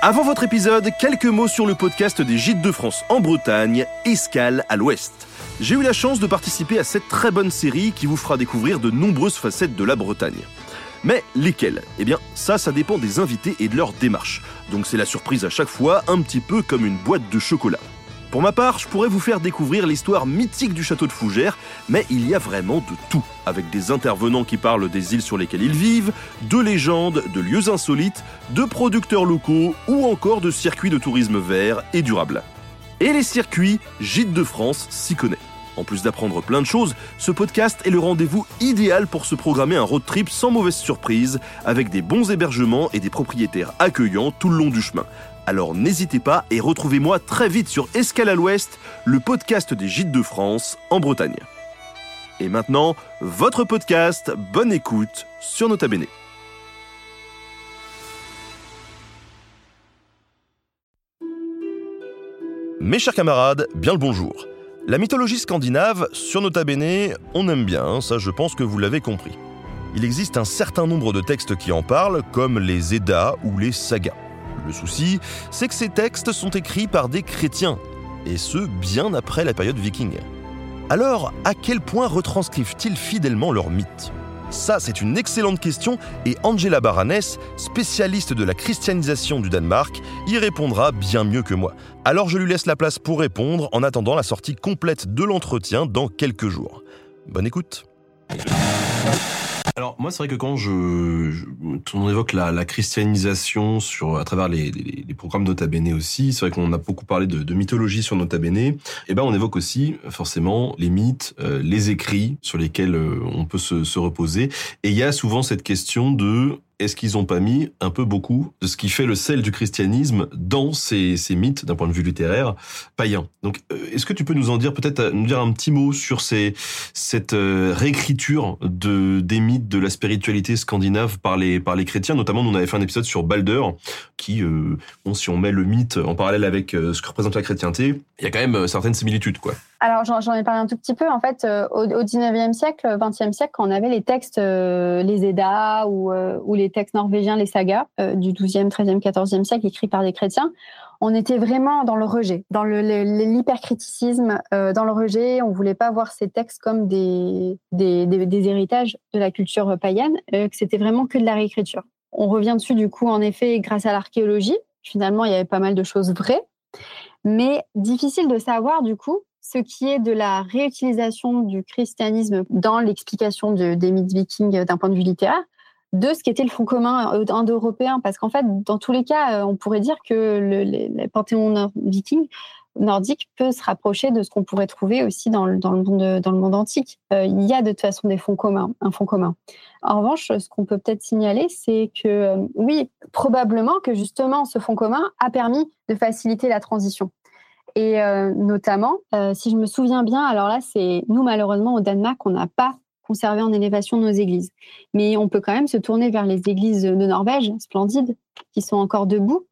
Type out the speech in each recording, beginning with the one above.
Avant votre épisode, quelques mots sur le podcast des Gîtes de France en Bretagne, Escale à l'Ouest. J'ai eu la chance de participer à cette très bonne série qui vous fera découvrir de nombreuses facettes de la Bretagne. Mais lesquelles? Eh bien, ça, ça dépend des invités et de leur démarche. Donc c'est la surprise à chaque fois, un petit peu comme une boîte de chocolat. Pour ma part, je pourrais vous faire découvrir l'histoire mythique du château de Fougères, mais il y a vraiment de tout, avec des intervenants qui parlent des îles sur lesquelles ils vivent, de légendes, de lieux insolites, de producteurs locaux ou encore de circuits de tourisme vert et durable. Et les circuits, Gîtes de France s'y connaît. En plus d'apprendre plein de choses, ce podcast est le rendez-vous idéal pour se programmer un road trip sans mauvaise surprise, avec des bons hébergements et des propriétaires accueillants tout le long du chemin. Alors n'hésitez pas et retrouvez-moi très vite sur Escale à l'Ouest, le podcast des Gîtes de France en Bretagne. Et maintenant, votre podcast, bonne écoute sur Nota Bene. Mes chers camarades, bien le bonjour. La mythologie scandinave, sur Nota Bene, on aime bien, hein, ça je pense que vous l'avez compris. Il existe un certain nombre de textes qui en parlent, comme les Eddas ou les sagas. Le souci, c'est que ces textes sont écrits par des chrétiens, et ce, bien après la période viking. Alors, à quel point retranscrivent-ils fidèlement leur mythe? Ça, c'est une excellente question, et Angela Baranès, spécialiste de la christianisation du Danemark, y répondra bien mieux que moi. Alors je lui laisse la place pour répondre en attendant la sortie complète de l'entretien dans quelques jours. Bonne écoute alors moi c'est vrai que quand je, on évoque la, christianisation sur à travers les, programmes Nota Bene aussi, c'est vrai qu'on a beaucoup parlé de, mythologie sur Nota Bene. Et eh ben on évoque aussi forcément les mythes, euh, les écrits sur lesquels euh, on peut se, se reposer. Et il y a souvent cette question de est-ce qu'ils n'ont pas mis un peu beaucoup de ce qui fait le sel du christianisme dans ces, ces mythes d'un point de vue littéraire païen Donc, euh, est-ce que tu peux nous en dire peut-être euh, nous dire un petit mot sur ces, cette euh, réécriture de des mythes de la spiritualité scandinave par les par les chrétiens? Notamment, nous on avait fait un épisode sur Balder, qui, bon, si on met le mythe en parallèle avec ce que représente la chrétienté, il y a quand même certaines similitudes, quoi. Alors j'en ai parlé un tout petit peu. En fait, au, au 19e siècle, 20e siècle, quand on avait les textes, les Eddas ou, ou les textes norvégiens, les sagas euh, du 12e, 13e, 14e siècle, écrits par des chrétiens, on était vraiment dans le rejet, dans l'hypercriticisme, euh, dans le rejet. On voulait pas voir ces textes comme des, des, héritages de la culture païenne, euh, que c'était vraiment que de la réécriture. On revient dessus, du coup, en effet, grâce à l'archéologie. Finalement, il y avait pas mal de choses vraies, mais difficile de savoir, du coup, ce qui est de la réutilisation du christianisme dans l'explication des mythes vikings d'un point de vue littéraire, de ce qu'était le front commun euh, indo-européen. Parce qu'en fait, dans tous les cas, euh, on pourrait dire que le, panthéon viking nordique peut se rapprocher de ce qu'on pourrait trouver aussi dans le, monde, antique. Euh, il y a de toute façon des fonds communs, un fond commun. En revanche, ce qu'on peut peut-être signaler, c'est que oui, probablement que justement ce fonds commun a permis de faciliter la transition. Et notamment, si je me souviens bien, alors là, c'est nous malheureusement au Danemark, on n'a pas conserver en élévation nos églises. Mais on peut quand même se tourner vers les églises de Norvège, splendides, qui sont encore debout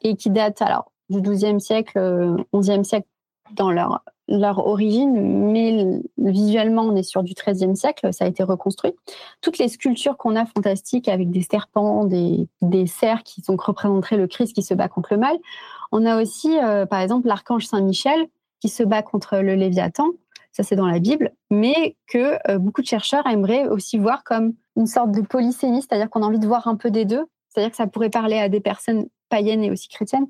et qui datent alors du XIIe siècle, XIe siècle dans leur, leur origine, mais visuellement, on est sur du XIIIe siècle, ça a été reconstruit. Toutes les sculptures qu'on a fantastiques avec des serpents, des, des cerfs qui sont représenteraient le Christ qui se bat contre le mal. On a aussi, euh, par exemple, l'archange Saint-Michel qui se bat contre le Léviathan ça c'est dans la Bible, mais que euh, beaucoup de chercheurs aimeraient aussi voir comme une sorte de polysémie, c'est-à-dire qu'on a envie de voir un peu des deux, c'est-à-dire que ça pourrait parler à des personnes païennes et aussi chrétiennes.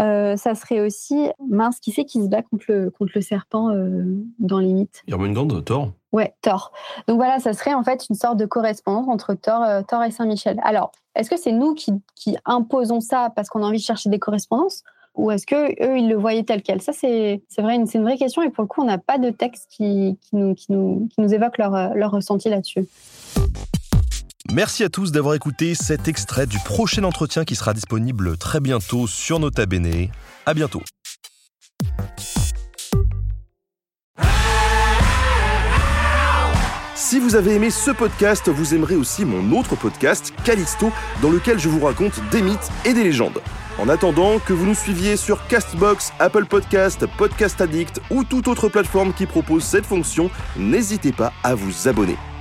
Euh, ça serait aussi, mince, qui c'est qui se bat contre le, contre le serpent euh, dans les mythes Jormungand, Thor? Ouais, Thor. Donc voilà, ça serait en fait une sorte de correspondance entre Thor, Thor et Saint-Michel. Alors, est-ce que c'est nous qui, qui imposons ça parce qu'on a envie de chercher des correspondances? Ou est-ce que eux ils le voyaient tel quel? Ça c'est c'est vrai, c'est une vraie question et pour le coup on n'a pas de texte qui, qui, nous, qui, nous, qui nous évoque leur, leur ressenti là-dessus. Merci à tous d'avoir écouté cet extrait du prochain entretien qui sera disponible très bientôt sur Nota Bene. À bientôt. Si vous avez aimé ce podcast, vous aimerez aussi mon autre podcast, Calixto, dans lequel je vous raconte des mythes et des légendes. En attendant que vous nous suiviez sur Castbox, Apple Podcast, Podcast Addict ou toute autre plateforme qui propose cette fonction, n'hésitez pas à vous abonner.